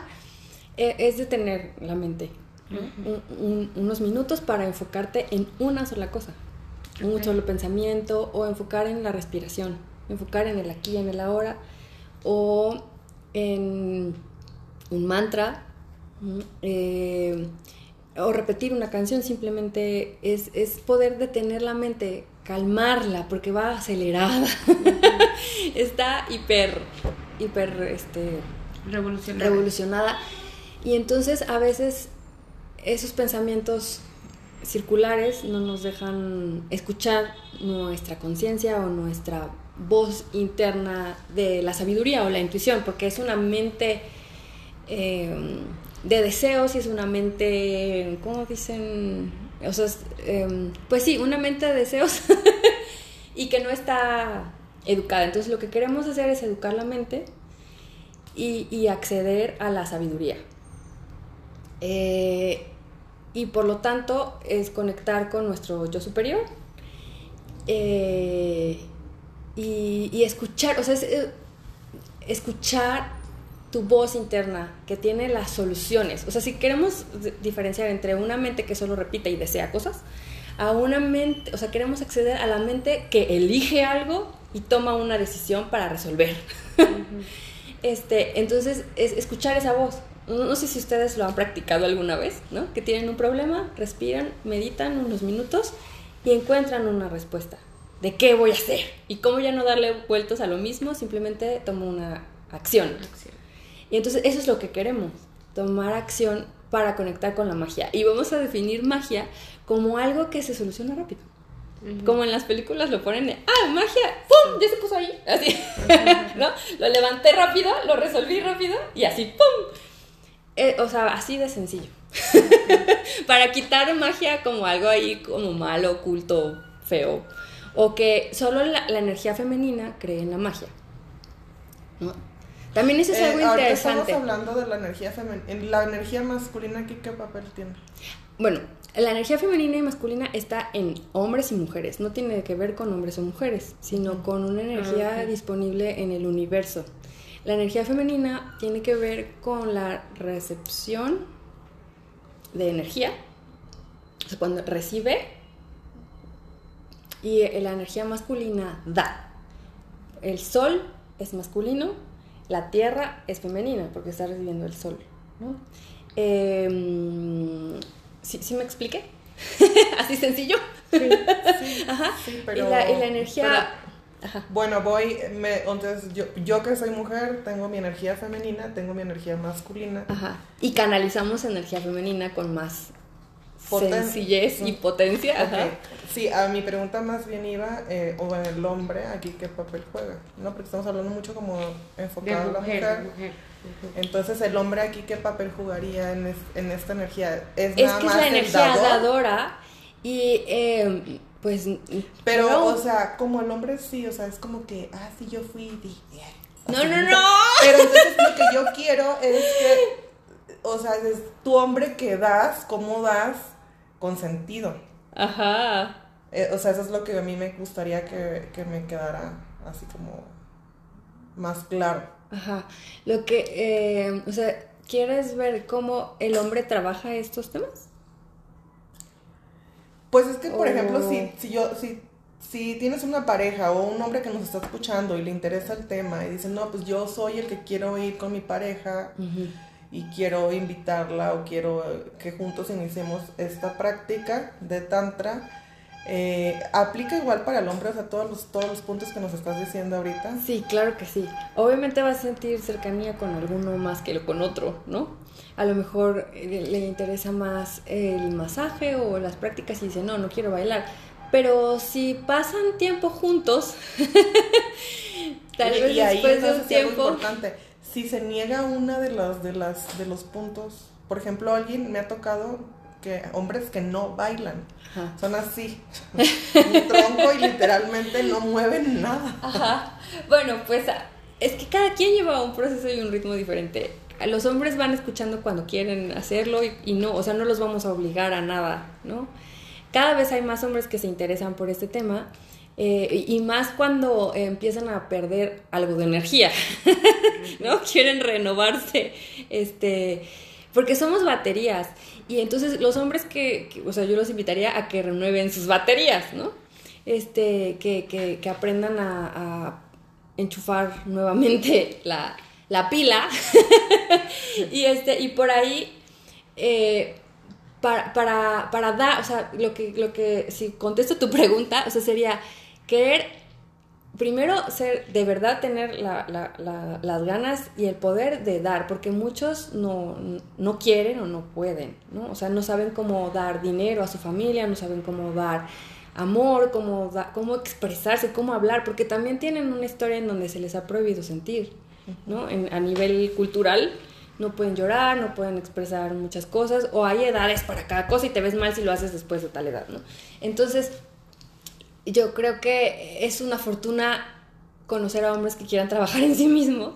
eh, es detener la mente, ¿no? Un- un- unos minutos para enfocarte en una sola cosa, un Ok. solo pensamiento o enfocar en la respiración, enfocar en el aquí en el ahora o en un mantra. Eh, o repetir una canción simplemente es, es poder detener la mente, calmarla porque va acelerada, está hiper, hiper, este, Revolucionario. revolucionada. Y entonces a veces esos pensamientos circulares no nos dejan escuchar nuestra conciencia o nuestra voz interna de la sabiduría o la intuición, porque es una mente eh, de deseos y es una mente, ¿cómo dicen? O sea, eh, pues sí, una mente de deseos y que no está educada. Entonces lo que queremos hacer es educar la mente y, y acceder a la sabiduría. Eh, y por lo tanto es conectar con nuestro yo superior eh, y, y escuchar, o sea, es, escuchar tu voz interna que tiene las soluciones. O sea, si queremos diferenciar entre una mente que solo repite y desea cosas, a una mente, o sea, queremos acceder a la mente que elige algo y toma una decisión para resolver. Este, entonces, es escuchar esa voz. No, sé si ustedes lo han practicado alguna vez, ¿no? Que tienen un problema, respiran, meditan unos minutos y encuentran una respuesta de qué voy a hacer y cómo ya no darle vueltas a lo mismo, simplemente tomo una acción. Acción. Y entonces eso es lo que queremos, tomar acción para conectar con la magia. Y vamos a definir magia como algo que se soluciona rápido. Como en las películas lo ponen de, ah, magia, ¡pum! Ya se puso ahí. Así, ¿no? Lo levanté rápido, lo resolví rápido y así, ¡pum! Eh, o sea, así de sencillo. Para quitar magia como algo ahí como malo, oculto, feo. O que solo la, la energía femenina cree en la magia. ¿no? También eso es Eh, algo interesante. Estamos hablando de la energía femenina. La energía masculina, aquí, ¿qué papel tiene? Bueno, la energía femenina y masculina está en hombres y mujeres. No tiene que ver con hombres o mujeres, sino con una energía ok. disponible en el universo. La energía femenina tiene que ver con la recepción de energía. O sea, cuando recibe. Y la energía masculina da. El sol es masculino, la tierra es femenina porque está recibiendo el sol. ¿no? Eh, ¿sí, sí me expliqué? Así sencillo. Sí, sí, Ajá. la, y la energía... Ajá. Bueno, voy, me, entonces yo, yo que soy mujer, tengo mi energía femenina, tengo mi energía masculina. Ajá. Y canalizamos energía femenina con más Poten- sencillez y Mm. potencia. Ajá. Sí, a mi pregunta más bien iba, eh, o el hombre, aquí qué papel juega, ¿no? Porque estamos hablando mucho como De enfocado a la mujer, mujer. Entonces, el hombre aquí qué papel jugaría en, es- en esta energía? Es, Es nada que es la energía dador? dadora y eh, pues... Pero, o sea, como el hombre sí, o sea, es como que, ah, sí, yo fui y No, no, no. Pero entonces lo que yo quiero es que, o sea, es tu hombre que das, cómo das, con sentido. Ajá. Eh, o sea, eso es lo que a mí me gustaría que, que me quedara así como más claro. Ajá. Lo que, eh, o sea, ¿quieres ver cómo el hombre trabaja estos temas? Pues es que, por Oh. ejemplo, si, si yo, si, si tienes una pareja o un hombre que nos está escuchando y le interesa el tema y dice, no, pues yo soy el que quiero ir con mi pareja y quiero invitarla o quiero que juntos iniciemos esta práctica de tantra. Eh, ¿Aplica igual para el hombre, o sea, todos los, todos los puntos que nos estás diciendo ahorita? Sí, claro que sí. Obviamente va a sentir cercanía con alguno más que con otro, ¿no? A lo mejor eh, le interesa más el masaje o las prácticas y dice, no, no quiero bailar. Pero si pasan tiempo juntos, tal vez y después de un tiempo... importante. Si se niega una de las, de las, de los puntos, por ejemplo, alguien me ha tocado que hombres que no bailan, son así, un tronco y literalmente no mueven nada. Ajá. Bueno, pues es que cada quien lleva un proceso y un ritmo diferente. Los hombres van escuchando cuando quieren hacerlo y, y no, o sea, no los vamos a obligar a nada, ¿no? Cada vez hay más hombres que se interesan por este tema. Eh, y más cuando empiezan a perder algo de energía, ¿no? Quieren renovarse, este, porque somos baterías. Y entonces los hombres que, o sea, yo los invitaría a que renueven sus baterías, ¿no? Este, que, que, que aprendan a, enchufar nuevamente la, la pila. y este, y por ahí, eh, para, para, para dar, o sea, lo que, lo que, si contesto tu pregunta, o sea, sería querer primero ser, de verdad tener la, la, las ganas y el poder de dar, porque muchos no, no, quieren o no pueden, ¿no? O sea, no saben cómo dar dinero a su familia, no saben cómo dar amor, cómo, cómo expresarse, cómo hablar, porque también tienen una historia en donde se les ha prohibido sentir, ¿no? En, a nivel cultural, no pueden llorar, no pueden expresar muchas cosas, o hay edades para cada cosa y te ves mal si lo haces después de tal edad, ¿no? Entonces, yo creo que es una fortuna conocer a hombres que quieran trabajar en sí mismos.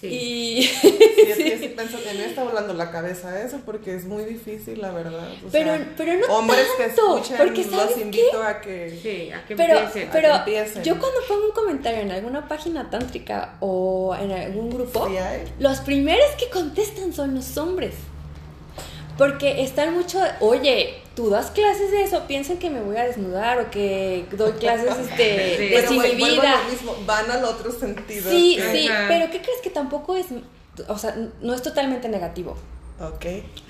Sí. Y sí, es que sí pienso que me está volando la cabeza eso porque es muy difícil, la verdad. pero, pero no hombres que escuchan, porque los invito a que, sí, a que pero, empiecen. Pero a que empiecen. yo cuando pongo un comentario en alguna página tántrica o en algún grupo, los primeros que contestan son los hombres. Porque están mucho, oye, tú das clases de eso, piensan que me voy a desnudar o que doy clases este, sí. desinhibida. Mismo, van al otro sentido. Sí, sí, pero ¿qué crees que tampoco es, o sea, no es totalmente negativo? Ok.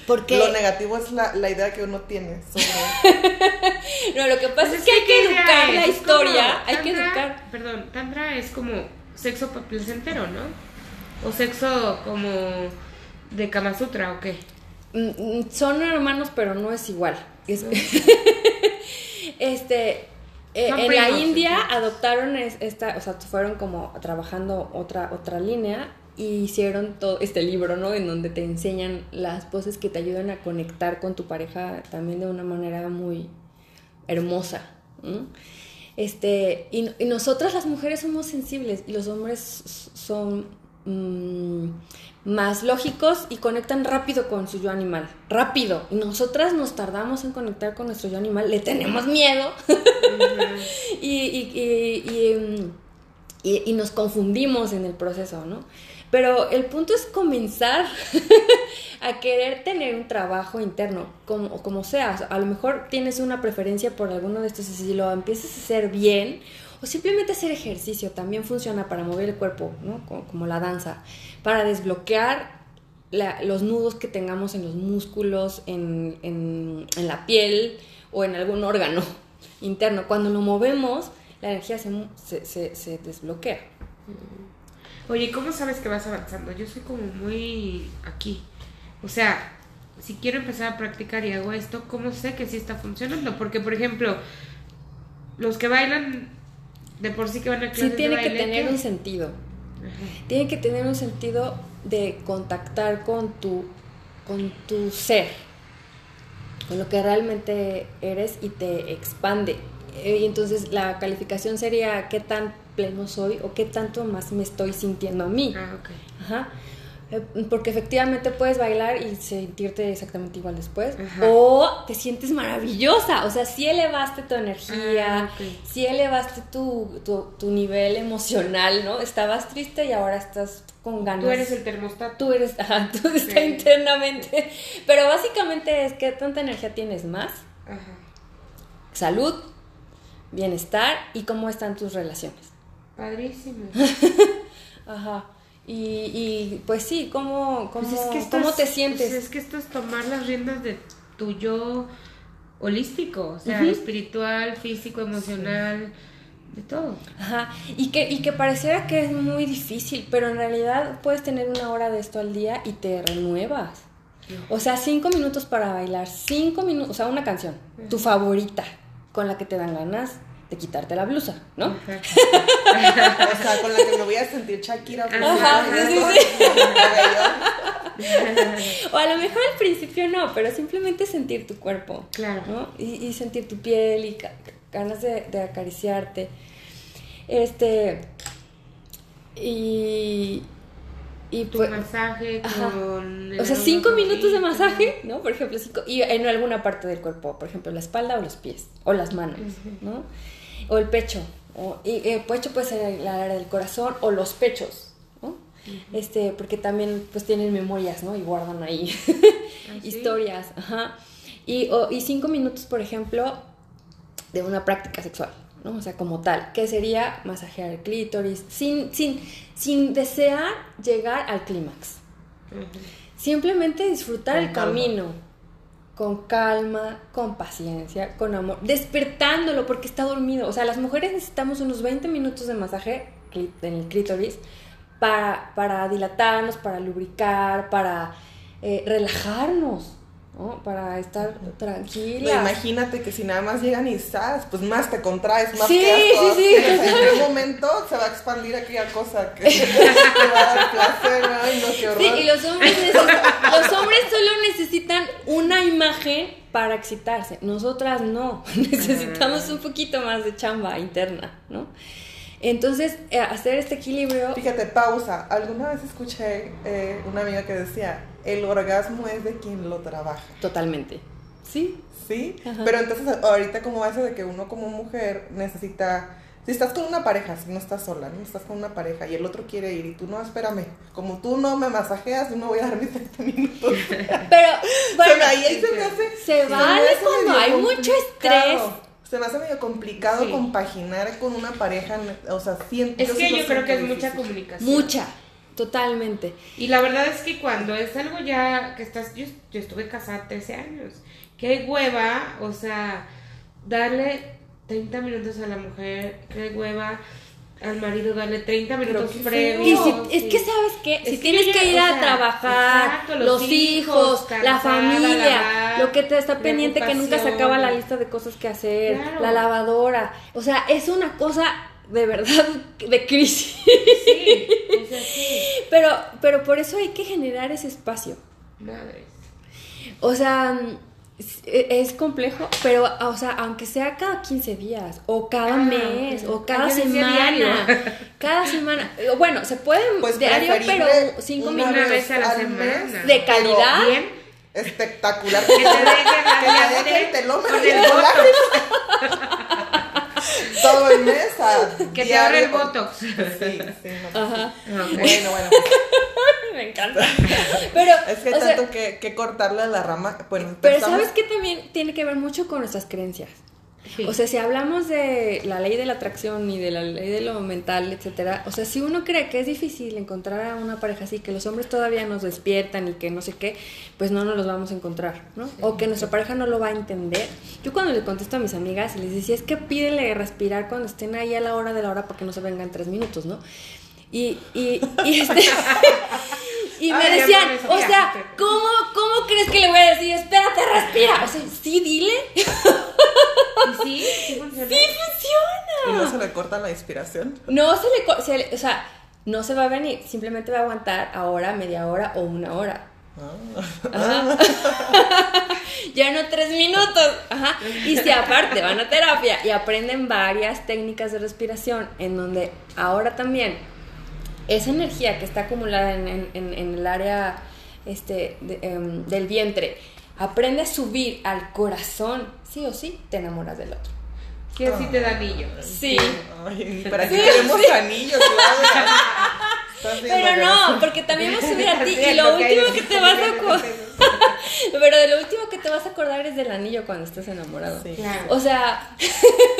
Porque lo negativo es la, la idea que uno tiene sobre... no, lo que pasa pues es, que hay que educar la historia, hay que educar. Perdón, Tantra es como sexo placentero, ¿no? O sexo como de Kama Sutra, ¿o qué? Mm, mm, son hermanos, pero no es igual. este, eh, en la India adoptaron esta, o sea, fueron como trabajando otra, otra línea y hicieron todo este libro, ¿no? En donde te enseñan las poses que te ayudan a conectar con tu pareja también de una manera muy hermosa. Este, y, nosotras las mujeres somos sensibles y los hombres son mm, más lógicos y conectan rápido con su yo animal. Rápido. Y nosotras nos tardamos en conectar con nuestro yo animal, le tenemos miedo y, y, nos confundimos en el proceso, ¿no? Pero el punto es comenzar a querer tener un trabajo interno, como, como sea. A lo mejor tienes una preferencia por alguno de estos y si lo empiezas a hacer bien o simplemente hacer ejercicio también funciona para mover el cuerpo, ¿no? Como, la danza, para desbloquear los nudos que tengamos en los músculos, en, en, la piel o en algún órgano interno. Cuando lo movemos, la energía se, se, se, desbloquea. Oye, ¿cómo sabes que vas avanzando? Yo soy como muy aquí. O sea, si quiero empezar a practicar y hago esto, ¿cómo sé que sí está funcionando? Porque, por ejemplo, los que bailan de por sí que van a clases Sí, tiene que tener un sentido. Tiene que tener un sentido de contactar con tu, con tu ser, con lo que realmente eres y te expande. Eh, y entonces la calificación sería qué tan pleno soy o qué tanto más me estoy sintiendo a mí. Ah, okay. Ajá. Eh, porque efectivamente puedes bailar y sentirte exactamente igual después. O te sientes maravillosa. O sea, si elevaste tu energía, ah, si elevaste tu, tu, nivel emocional, ¿no? Estabas triste y ahora estás con ganas. Tú eres el termostato. Tú eres, ajá, tú estás internamente. Pero básicamente es que tanta energía tienes más. Ajá. Salud, bienestar y cómo están tus relaciones. Padrísimo. ajá. Y, y pues sí, ¿cómo, cómo, Pues es que cómo es- te sientes? pues es que esto es tomar las riendas de tu yo holístico, o sea, espiritual, físico, emocional, de todo. Ajá, y que, y que pareciera que es muy difícil, pero en realidad puedes tener una hora de esto al día y te renuevas. O sea, cinco minutos para bailar, cinco minutos, o sea, una canción, tu favorita, con la que te dan ganas de quitarte la blusa, ¿no? O sea, con la que me voy a sentir Shakira. Ajá, sí. O a lo mejor al principio no, pero simplemente sentir tu cuerpo, Claro. ¿no? Y, y sentir tu piel y ganas de, de acariciarte. Este. Y. Y Tu pues. masaje con... el O sea, cinco minutos de masaje, ¿no? Por ejemplo, cinco, y en alguna parte del cuerpo, por ejemplo, la espalda o los pies, o las manos, ¿no? O el pecho, o, y el pecho puede ser el área del corazón o los pechos, ¿no? Este, porque también pues tienen memorias, ¿no? Y guardan ahí Ah, sí. historias, ajá. Y, o- y cinco minutos, por ejemplo, de una práctica sexual, ¿no? O sea, como tal, que sería masajear el clítoris, sin, sin, sin desear llegar al clímax. Simplemente disfrutar Con el calma. camino. Con calma, con paciencia, con amor. Despertándolo porque está dormido. O sea, las mujeres necesitamos unos 20 minutos de masaje en el clítoris para, para dilatarnos, para lubricar, para eh, relajarnos, ¿no? Para estar No, tranquilas. imagínate que si nada más llegan y estás, pues más te contraes, más Sí, quedas sí, sí. En algún momento se va a expandir aquella cosa que te va a dar placer, ay no, qué horror. Sí, y los hombres, los hombres solo necesitan una imagen para excitarse. Nosotras no. Necesitamos un poquito más de chamba interna, ¿no? Entonces, eh, hacer este equilibrio. Fíjate, pausa. Alguna vez escuché eh, una amiga que decía, el orgasmo es de quien lo trabaja. Totalmente. Sí. ¿Sí? Ajá. Pero entonces ahorita como base de que uno como mujer necesita... Si estás con una pareja, si no estás sola, no estás con una pareja y el otro quiere ir y tú no, espérame, como tú no me masajeas, yo me voy a dar mis 30 minutos. Pero, bueno, Se me- ahí se me hace... se me vale hace cuando hay mucho estrés. Se me hace medio complicado Sí. compaginar con una pareja, o sea, siento... Es que yo creo que es mucha comunicación. mucha. Totalmente. Y la verdad es que cuando es algo ya que estás, yo, yo estuve casada 13 años, que hay hueva, o sea, darle 30 minutos a la mujer, que hay hueva al marido, darle 30 minutos qué previos. Y si, es que sabes que Es si que tienes yo que ir o a sea, trabajar, exacto, los, los hijos, hijos, la familia, lavar, lo que te está pendiente que nunca se acaba la lista de cosas que hacer, Claro. la lavadora, o sea, es una cosa de verdad de crisis. Sí, es así. Pero, pero por eso hay que generar ese espacio. Madres. O sea, es, es complejo, pero, o sea, aunque sea cada 15 días, o cada Ah, mes, o cada semana, cada semana, bueno, se puede Pues diario, pero cinco una minutos. vez a la semana. mes, ¿De calidad? pero Bien. Espectacular. Que te dejen Que me radiante deje el telómero con el. Todo el mes a Que te el botox. Sí, sí. no. Ajá. Bueno, bueno. Me encanta. Pero, Es que o sea, tanto que, que cortarle a la rama. Bueno, pero sabes que también tiene que ver mucho con nuestras creencias. Sí. O sea, si hablamos de la ley de la atracción y de la ley de lo mental, etcétera, o sea, si uno cree que es difícil encontrar a una pareja así, que los hombres todavía nos despiertan y que no sé qué, pues no nos los vamos a encontrar, ¿no? O que nuestra pareja no lo va a entender. Yo cuando le contesto a mis amigas y les decía, es que pídele respirar cuando estén ahí a la hora de la hora para que no se vengan tres minutos, ¿no? Y, y, y este... Y me Ay, decían, eso o sea, ¿cómo, ¿cómo crees que le voy a decir? Espérate, respira. O sea, sí, dile. ¿Y sí? ¿Sí funciona? Sí ¿Y no funciona. se le corta la inspiración? No se le, se le- o sea, no se va a venir, simplemente va a aguantar ahora, media hora o una hora. Ah. Ajá. ya no tres minutos. Ajá. Y si aparte van a terapia y aprenden varias técnicas de respiración, en donde ahora también esa energía que está acumulada en, en- en- en el área este, de- em, del vientre aprende a subir al corazón, sí o sí, te enamoras del otro. Que así te da anillo. Sí. Ay, ¿para qué Sí, queremos sí. anillos? Estás Pero no, porque también va a subir a ti. Y lo último que te vas a acordar. Pero de lo último que te vas a acordar es del anillo cuando estés enamorado. Sí. Claro. O sea.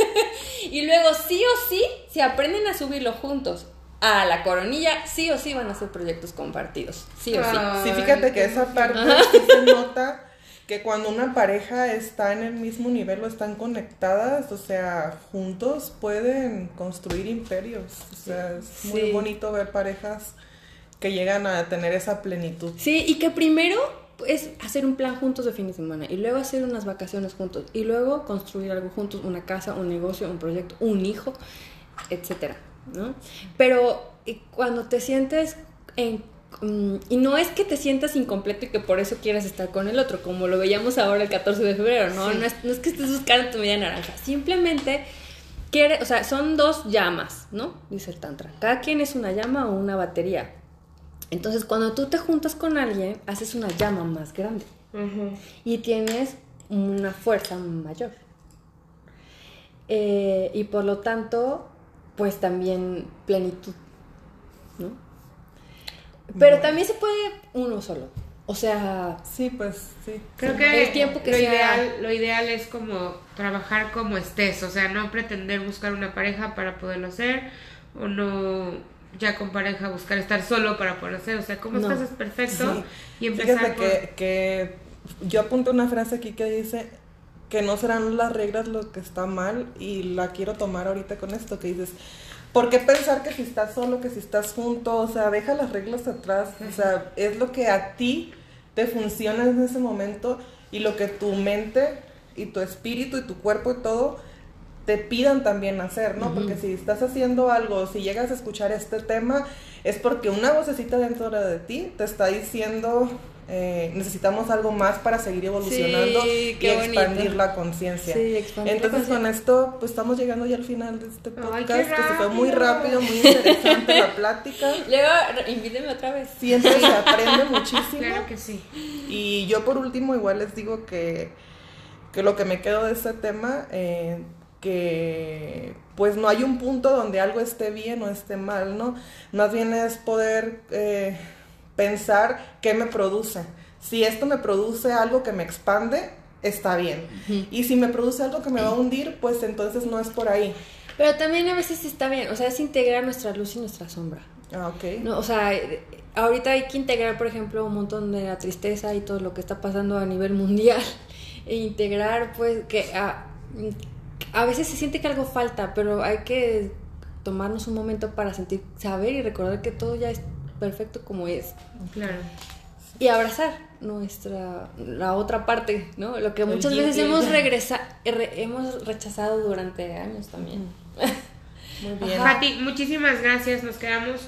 y luego sí o sí, si aprenden a subirlo juntos a la coronilla, sí o sí van a ser proyectos compartidos. Sí o sí. Sí, fíjate que esa parte sí se nota que cuando una pareja está en el mismo nivel o están conectadas, o sea, juntos pueden construir imperios. O sea, es muy Sí. bonito ver parejas que llegan a tener esa plenitud. Sí, y que primero es hacer un plan juntos de fin de semana y luego hacer unas vacaciones juntos y luego construir algo juntos, una casa, un negocio, un proyecto, un hijo, etcétera, ¿no? Pero cuando te sientes en mm, y no es que te sientas incompleto y que por eso quieras estar con el otro, como lo veíamos ahora el 14 de febrero, ¿no? Sí. No, es, no es que estés buscando tu media naranja, simplemente quiere, o sea, son dos llamas, ¿no? Dice el Tantra. Cada quien es una llama o una batería. Entonces, cuando tú te juntas con alguien, haces una llama más grande y tienes una fuerza mayor. Eh, y por lo tanto, pues también plenitud, ¿no? Pero Bueno. también se puede uno solo. O sea, Sí, pues sí. Creo Sí. que, El tiempo que lo, sea- ideal, lo ideal es como trabajar como estés, o sea, no pretender buscar una pareja para poderlo hacer, o no ya con pareja buscar estar solo para poderlo hacer, o sea, como No. estás es perfecto Sí. y empezar Fíjate que yo apunto una frase aquí que dice que no serán las reglas lo que está mal y la quiero tomar ahorita con esto que dices, ¿por qué pensar que si estás solo, que si estás junto, o sea, deja las reglas atrás, o sea, es lo que a ti te funciona en ese momento y lo que tu mente y tu espíritu y tu cuerpo y todo te pidan también hacer, ¿no? Porque si estás haciendo algo, si llegas a escuchar este tema, es porque una vocecita dentro de ti te está diciendo, eh, necesitamos algo más para seguir evolucionando Sí, y bonito. expandir la conciencia. Sí, expandir la Entonces con esto, pues estamos llegando ya al final de este podcast, que se fue muy rápido. muy interesante la plática. luego invíteme otra vez. Siempre se aprende muchísimo. Claro que sí. Y yo por último igual les digo que, que lo que me quedo de este tema, eh, que pues no hay un punto donde algo esté bien o esté mal, ¿no? Más bien es poder eh, pensar qué me produce. Si esto me produce algo que me expande, está bien. Y si me produce algo que me va a hundir, pues entonces no es por ahí. Pero también a veces está bien, o sea, es integrar nuestra luz y nuestra sombra. Ah, ok. No, o sea, ahorita hay que integrar, por ejemplo, un montón de la tristeza y todo lo que está pasando a nivel mundial. E integrar, pues, que a, a veces se siente que algo falta, pero hay que tomarnos un momento para sentir, saber y recordar que todo ya es perfecto como es. Claro. Y abrazar nuestra, la otra parte, ¿no? Lo que muchas veces hemos regresa, re- hemos rechazado durante años también. Muy bien. Fati, muchísimas gracias, nos quedamos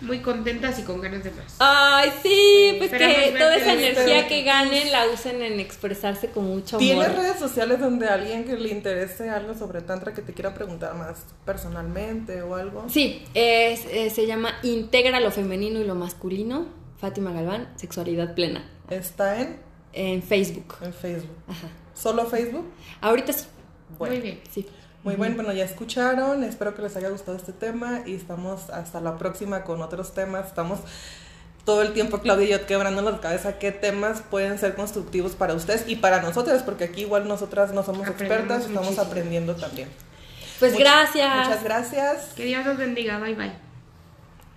muy contentas y con ganas de más. Ay, sí, pues que toda esa en energía que ganen la usen en expresarse con mucho amor. ¿Tienes redes sociales donde alguien que le interese algo sobre Tantra que te quiera preguntar más personalmente o algo? Sí, es- eh, se llama Integra lo femenino y lo masculino. Fátima Galván, Sexualidad Plena. Está en, En Facebook. en Facebook. Ajá. ¿Solo Facebook? Ahorita sí. Bueno, Muy bien. Sí. Muy bueno, bueno, ya escucharon. Espero que les haya gustado este tema y estamos hasta la próxima con otros temas. Estamos todo el tiempo, Claudia y yo, quebrando la cabeza qué temas pueden ser constructivos para ustedes y para nosotras, porque aquí igual nosotras no somos Aprendemos expertas, estamos muchísimo. aprendiendo también. Pues Much- gracias. Muchas gracias. Que Dios nos bendiga, bye bye.